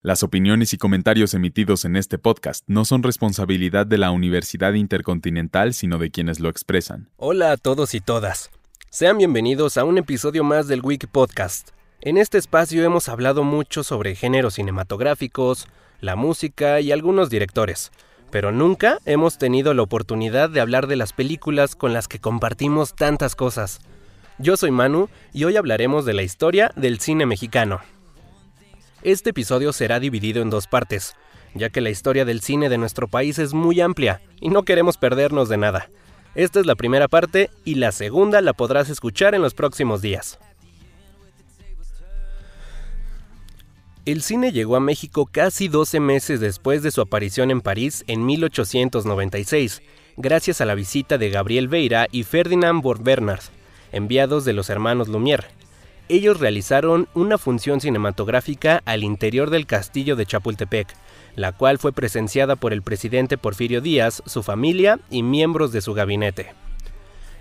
Las opiniones y comentarios emitidos en este podcast no son responsabilidad de la Universidad Intercontinental, sino de quienes lo expresan. Hola a todos y todas. Sean bienvenidos a un episodio más del Wiki Podcast. En este espacio hemos hablado mucho sobre géneros cinematográficos, la música y algunos directores, pero nunca hemos tenido la oportunidad de hablar de las películas con las que compartimos tantas cosas. Yo soy Manu y hoy hablaremos de la historia del cine mexicano. Este episodio será dividido en dos partes, ya que la historia del cine de nuestro país es muy amplia y no queremos perdernos de nada. Esta es la primera parte y la segunda la podrás escuchar en los próximos días. El cine llegó a México casi 12 meses después de su aparición en París en 1896, gracias a la visita de Gabriel Veira y Ferdinand Bernard, enviados de los hermanos Lumière, ellos realizaron una función cinematográfica al interior del castillo de Chapultepec, la cual fue presenciada por el presidente Porfirio Díaz, su familia y miembros de su gabinete.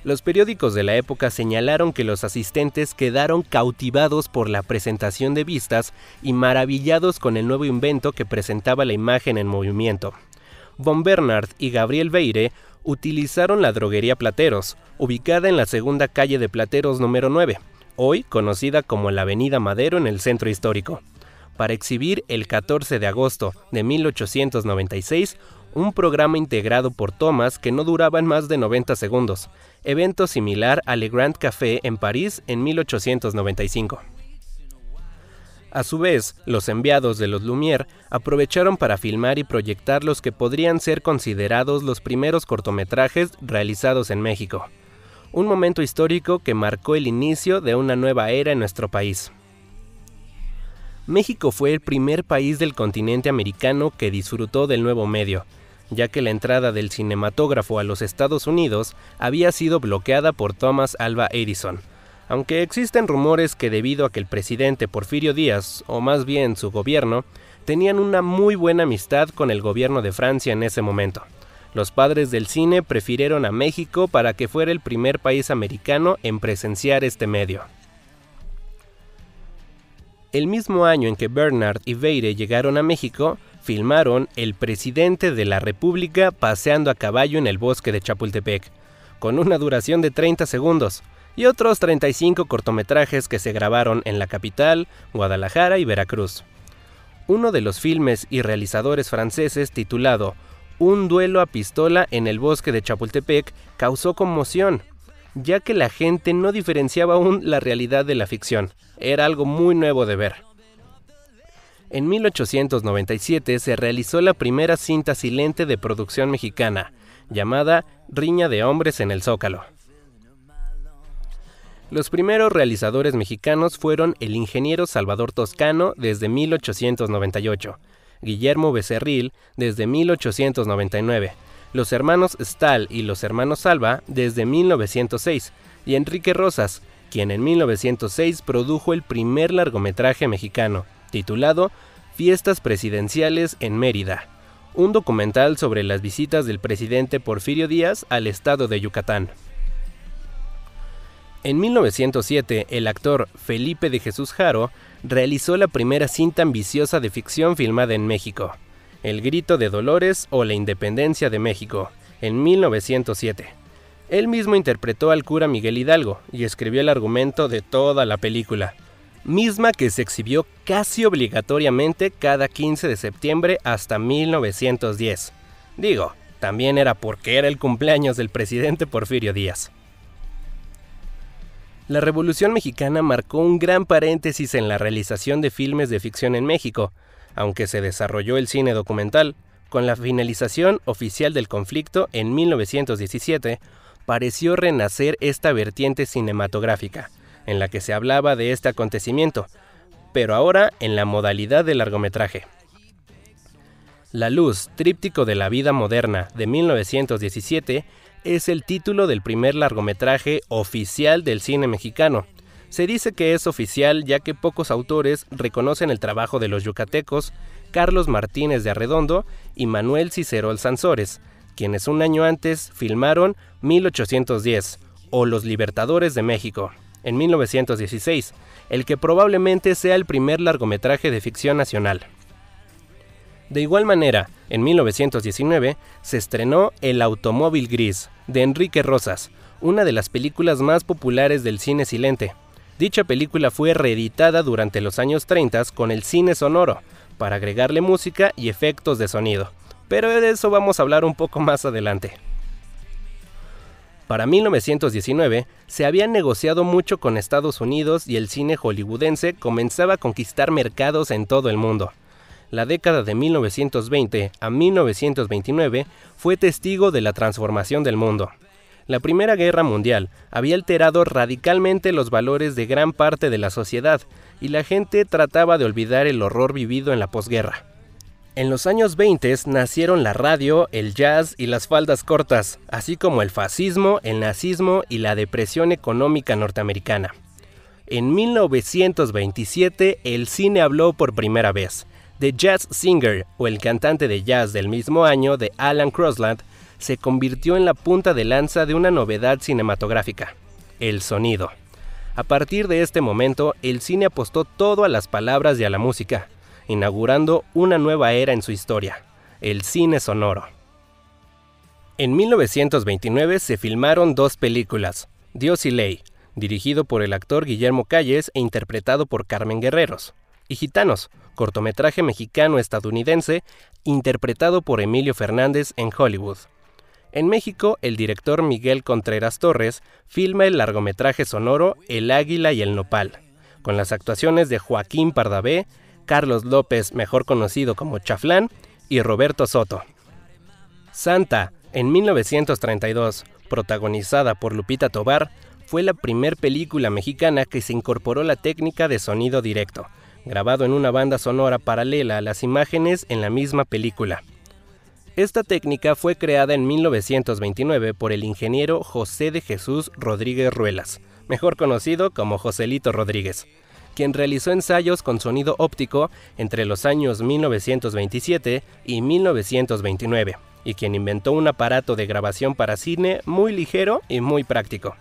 Los periódicos de la época señalaron que los asistentes quedaron cautivados por la presentación de vistas y maravillados con el nuevo invento que presentaba la imagen en movimiento. Von Bernard y Gabriel Beire utilizaron la droguería Plateros, ubicada en la segunda calle de Plateros número 9, hoy conocida como la Avenida Madero en el centro histórico, para exhibir el 14 de agosto de 1896 un programa integrado por tomas que no duraban más de 90 segundos, evento similar al Le Grand Café en París en 1895. A su vez, los enviados de los Lumière aprovecharon para filmar y proyectar los que podrían ser considerados los primeros cortometrajes realizados en México un momento histórico que marcó el inicio de una nueva era en nuestro país. México fue el primer país del continente americano que disfrutó del nuevo medio, ya que la entrada del cinematógrafo a los Estados Unidos había sido bloqueada por Thomas Alva Edison, aunque existen rumores que debido a que el presidente Porfirio Díaz, o más bien su gobierno, tenían una muy buena amistad con el gobierno de Francia en ese momento. Los padres del cine prefirieron a México para que fuera el primer país americano en presenciar este medio. El mismo año en que Bernard y Veire llegaron a México, filmaron El presidente de la República paseando a caballo en el bosque de Chapultepec, con una duración de 30 segundos, y otros 35 cortometrajes que se grabaron en la capital, Guadalajara y Veracruz. Uno de los filmes y realizadores franceses titulado un duelo a pistola en el bosque de Chapultepec causó conmoción, ya que la gente no diferenciaba aún la realidad de la ficción. Era algo muy nuevo de ver. En 1897 se realizó la primera cinta silente de producción mexicana, llamada Riña de Hombres en el Zócalo. Los primeros realizadores mexicanos fueron el ingeniero Salvador Toscano desde 1898, Guillermo Becerril desde 1899, los hermanos Stahl y los hermanos Salva desde 1906 y Enrique Rosas, quien en 1906 produjo el primer largometraje mexicano, titulado Fiestas Presidenciales en Mérida, un documental sobre las visitas del presidente Porfirio Díaz al estado de Yucatán. En 1907, el actor Felipe de Jesús Jaro realizó la primera cinta ambiciosa de ficción filmada en México, El Grito de Dolores o La Independencia de México, en 1907. Él mismo interpretó al cura Miguel Hidalgo y escribió el argumento de toda la película, misma que se exhibió casi obligatoriamente cada 15 de septiembre hasta 1910. Digo, también era porque era el cumpleaños del presidente Porfirio Díaz. La Revolución Mexicana marcó un gran paréntesis en la realización de filmes de ficción en México, aunque se desarrolló el cine documental. Con la finalización oficial del conflicto en 1917, pareció renacer esta vertiente cinematográfica, en la que se hablaba de este acontecimiento, pero ahora en la modalidad de largometraje. La Luz, tríptico de la vida moderna de 1917, es el título del primer largometraje oficial del cine mexicano. Se dice que es oficial ya que pocos autores reconocen el trabajo de los yucatecos Carlos Martínez de Arredondo y Manuel Cicerol Sansores, quienes un año antes filmaron 1810 o Los Libertadores de México, en 1916, el que probablemente sea el primer largometraje de ficción nacional. De igual manera, en 1919 se estrenó El automóvil gris, de Enrique Rosas, una de las películas más populares del cine silente. Dicha película fue reeditada durante los años 30 con el cine sonoro, para agregarle música y efectos de sonido. Pero de eso vamos a hablar un poco más adelante. Para 1919 se había negociado mucho con Estados Unidos y el cine hollywoodense comenzaba a conquistar mercados en todo el mundo. La década de 1920 a 1929 fue testigo de la transformación del mundo. La Primera Guerra Mundial había alterado radicalmente los valores de gran parte de la sociedad y la gente trataba de olvidar el horror vivido en la posguerra. En los años 20 nacieron la radio, el jazz y las faldas cortas, así como el fascismo, el nazismo y la depresión económica norteamericana. En 1927 el cine habló por primera vez. The Jazz Singer, o el cantante de jazz del mismo año de Alan Crosland, se convirtió en la punta de lanza de una novedad cinematográfica, el sonido. A partir de este momento, el cine apostó todo a las palabras y a la música, inaugurando una nueva era en su historia, el cine sonoro. En 1929 se filmaron dos películas, Dios y Ley, dirigido por el actor Guillermo Calles e interpretado por Carmen Guerreros, y Gitanos, cortometraje mexicano-estadounidense interpretado por Emilio Fernández en Hollywood. En México, el director Miguel Contreras Torres filma el largometraje sonoro El Águila y el Nopal, con las actuaciones de Joaquín Pardavé, Carlos López, mejor conocido como Chaflán, y Roberto Soto. Santa, en 1932, protagonizada por Lupita Tobar, fue la primer película mexicana que se incorporó la técnica de sonido directo, grabado en una banda sonora paralela a las imágenes en la misma película. Esta técnica fue creada en 1929 por el ingeniero José de Jesús Rodríguez Ruelas, mejor conocido como Joselito Rodríguez, quien realizó ensayos con sonido óptico entre los años 1927 y 1929, y quien inventó un aparato de grabación para cine muy ligero y muy práctico.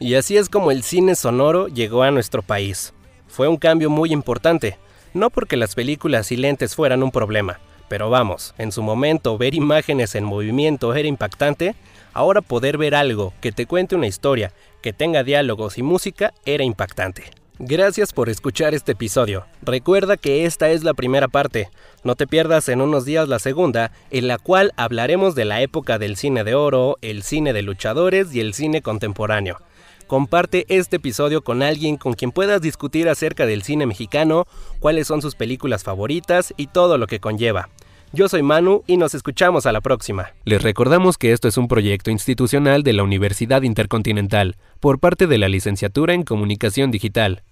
Y así es como el cine sonoro llegó a nuestro país. Fue un cambio muy importante, no porque las películas silentes fueran un problema, pero vamos, en su momento ver imágenes en movimiento era impactante, ahora poder ver algo que te cuente una historia, que tenga diálogos y música era impactante. Gracias por escuchar este episodio. Recuerda que esta es la primera parte. No te pierdas en unos días la segunda, en la cual hablaremos de la época del cine de oro, el cine de luchadores y el cine contemporáneo. Comparte este episodio con alguien con quien puedas discutir acerca del cine mexicano, cuáles son sus películas favoritas y todo lo que conlleva. Yo soy Manu y nos escuchamos a la próxima. Les recordamos que esto es un proyecto institucional de la Universidad Intercontinental, por parte de la Licenciatura en Comunicación Digital.